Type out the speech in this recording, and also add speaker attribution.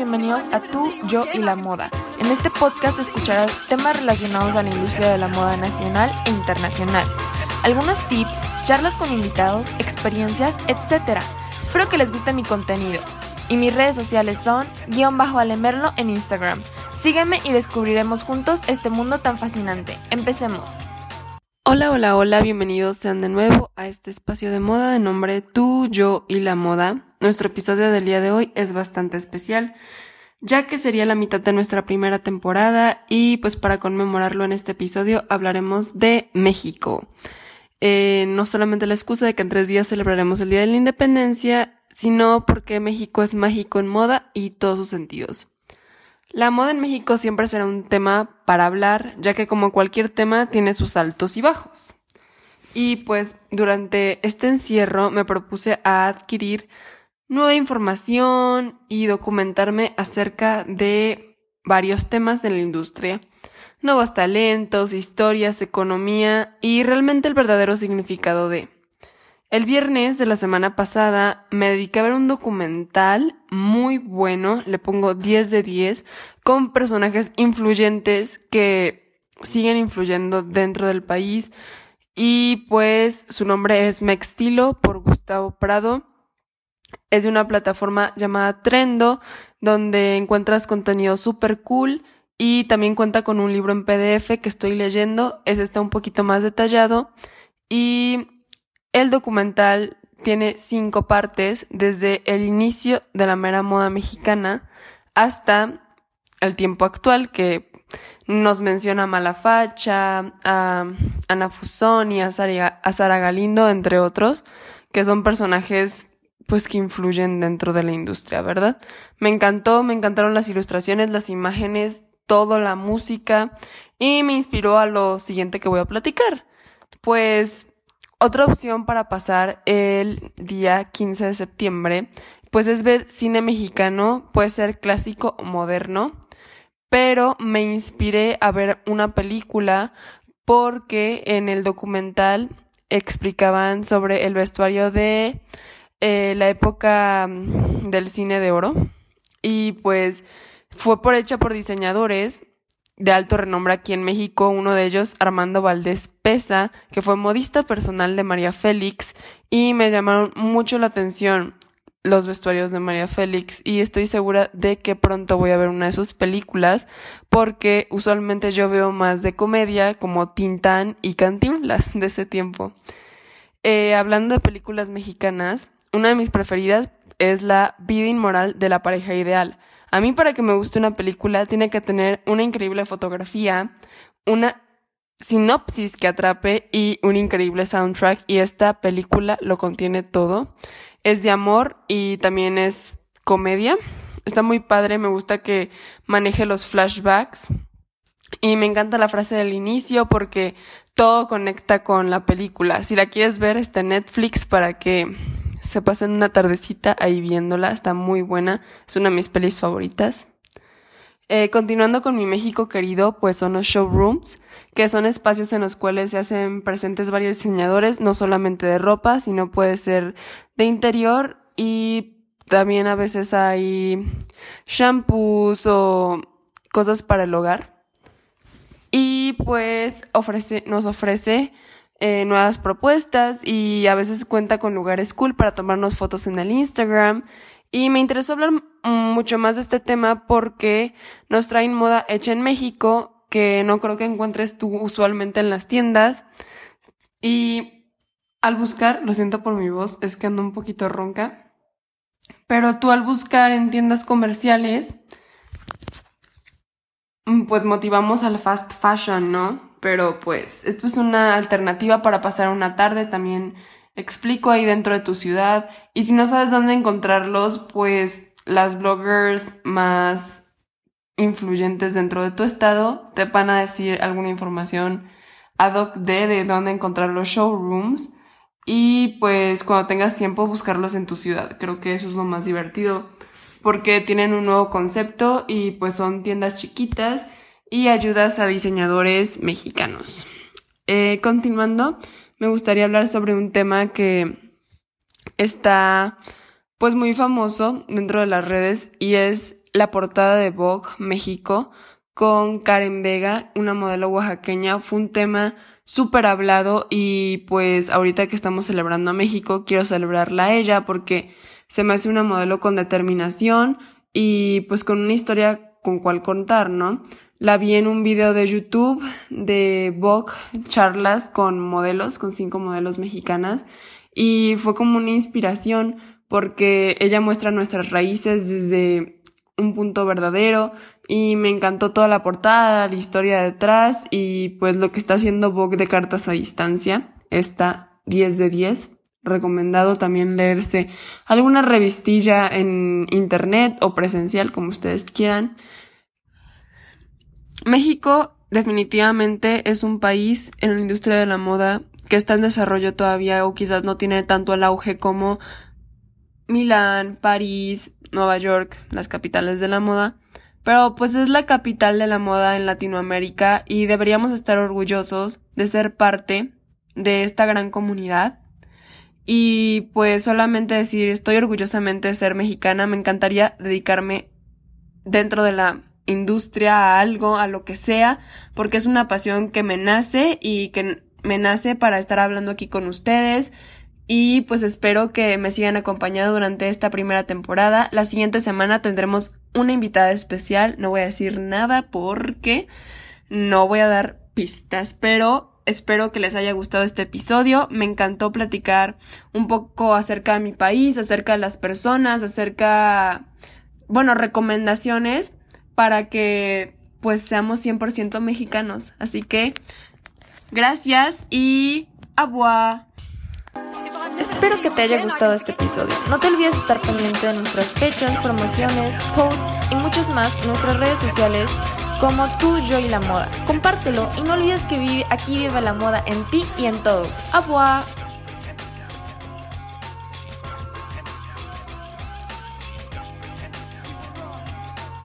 Speaker 1: bienvenidos a Tú, Yo y la Moda. En este podcast escucharás temas relacionados a la industria de la moda nacional e internacional. Algunos tips, charlas con invitados, experiencias, etc. Espero que les guste mi contenido. Y mis redes sociales son guion bajo alemerlo en Instagram. Sígueme y descubriremos juntos este mundo tan fascinante. Empecemos.
Speaker 2: Hola, hola, hola, bienvenidos sean de nuevo a este espacio de moda de nombre Tú, Yo y la Moda. Nuestro episodio del día de hoy es bastante especial, ya que sería la mitad de nuestra primera temporada y pues para conmemorarlo en este episodio hablaremos de México. Eh, no solamente la excusa de que en tres días celebraremos el Día de la Independencia, sino porque México es mágico en moda y todos sus sentidos. La moda en México siempre será un tema para hablar, ya que como cualquier tema tiene sus altos y bajos. Y pues durante este encierro me propuse a adquirir nueva información y documentarme acerca de varios temas de la industria, nuevos talentos, historias, economía y realmente el verdadero significado de. El viernes de la semana pasada me dediqué a ver un documental muy bueno, le pongo 10 de 10, con personajes influyentes que siguen influyendo dentro del país. Y pues su nombre es Mextilo por Gustavo Prado. Es de una plataforma llamada Trendo, donde encuentras contenido súper cool y también cuenta con un libro en PDF que estoy leyendo. Ese está un poquito más detallado. Y el documental tiene cinco partes, desde el inicio de la mera moda mexicana hasta el tiempo actual, que nos menciona a Malafacha, a Ana Fusón y a Sara Galindo, entre otros, que son personajes pues que influyen dentro de la industria, ¿verdad? Me encantó, me encantaron las ilustraciones, las imágenes, toda la música y me inspiró a lo siguiente que voy a platicar. Pues otra opción para pasar el día 15 de septiembre, pues es ver cine mexicano, puede ser clásico o moderno, pero me inspiré a ver una película porque en el documental explicaban sobre el vestuario de eh, la época mm, del cine de oro. Y pues fue por hecha por diseñadores de alto renombre aquí en México, uno de ellos Armando Valdés Pesa, que fue modista personal de María Félix, y me llamaron mucho la atención los vestuarios de María Félix. Y estoy segura de que pronto voy a ver una de sus películas porque usualmente yo veo más de comedia como Tintán y Cantinflas de ese tiempo. Eh, hablando de películas mexicanas, una de mis preferidas es la vida inmoral de la pareja ideal. A mí para que me guste una película tiene que tener una increíble fotografía, una sinopsis que atrape y un increíble soundtrack y esta película lo contiene todo. Es de amor y también es comedia. Está muy padre, me gusta que maneje los flashbacks y me encanta la frase del inicio porque todo conecta con la película. Si la quieres ver está en Netflix para que se pasan una tardecita ahí viéndola, está muy buena, es una de mis pelis favoritas. Eh, continuando con mi México querido, pues son los showrooms, que son espacios en los cuales se hacen presentes varios diseñadores, no solamente de ropa, sino puede ser de interior y también a veces hay shampoos o cosas para el hogar. Y pues ofrece, nos ofrece eh, nuevas propuestas y a veces cuenta con lugares cool para tomarnos fotos en el Instagram. Y me interesó hablar mucho más de este tema porque nos traen moda hecha en México que no creo que encuentres tú usualmente en las tiendas. Y al buscar, lo siento por mi voz, es que ando un poquito ronca. Pero tú al buscar en tiendas comerciales, pues motivamos al fast fashion, ¿no? Pero pues esto es una alternativa para pasar una tarde también explico ahí dentro de tu ciudad y si no sabes dónde encontrarlos pues las bloggers más influyentes dentro de tu estado te van a decir alguna información ad hoc de, de dónde encontrar los showrooms y pues cuando tengas tiempo buscarlos en tu ciudad. Creo que eso es lo más divertido porque tienen un nuevo concepto y pues son tiendas chiquitas y ayudas a diseñadores mexicanos. Eh, continuando, me gustaría hablar sobre un tema que está pues muy famoso dentro de las redes y es la portada de Vogue México con Karen Vega, una modelo oaxaqueña. Fue un tema súper hablado y pues ahorita que estamos celebrando a México, quiero celebrarla a ella porque se me hace una modelo con determinación y pues con una historia con cual contar, ¿no? La vi en un video de YouTube de Vogue, charlas con modelos, con cinco modelos mexicanas y fue como una inspiración porque ella muestra nuestras raíces desde un punto verdadero y me encantó toda la portada, la historia detrás y pues lo que está haciendo Vogue de cartas a distancia. Está 10 de 10. Recomendado también leerse alguna revistilla en internet o presencial, como ustedes quieran. México definitivamente es un país en la industria de la moda que está en desarrollo todavía o quizás no tiene tanto el auge como Milán, París, Nueva York, las capitales de la moda. Pero pues es la capital de la moda en Latinoamérica y deberíamos estar orgullosos de ser parte de esta gran comunidad. Y pues solamente decir estoy orgullosamente de ser mexicana, me encantaría dedicarme dentro de la industria a algo, a lo que sea, porque es una pasión que me nace y que me nace para estar hablando aquí con ustedes y pues espero que me sigan acompañando durante esta primera temporada. La siguiente semana tendremos una invitada especial, no voy a decir nada porque no voy a dar pistas, pero espero que les haya gustado este episodio. Me encantó platicar un poco acerca de mi país, acerca de las personas, acerca, bueno, recomendaciones para que pues seamos 100% mexicanos. Así que gracias y agua.
Speaker 1: Espero que te haya gustado este episodio. No te olvides estar pendiente de nuestras fechas, promociones, posts y muchos más en nuestras redes sociales como tú, yo y la moda. Compártelo y no olvides que vive, aquí vive la moda en ti y en todos. ¡Abua!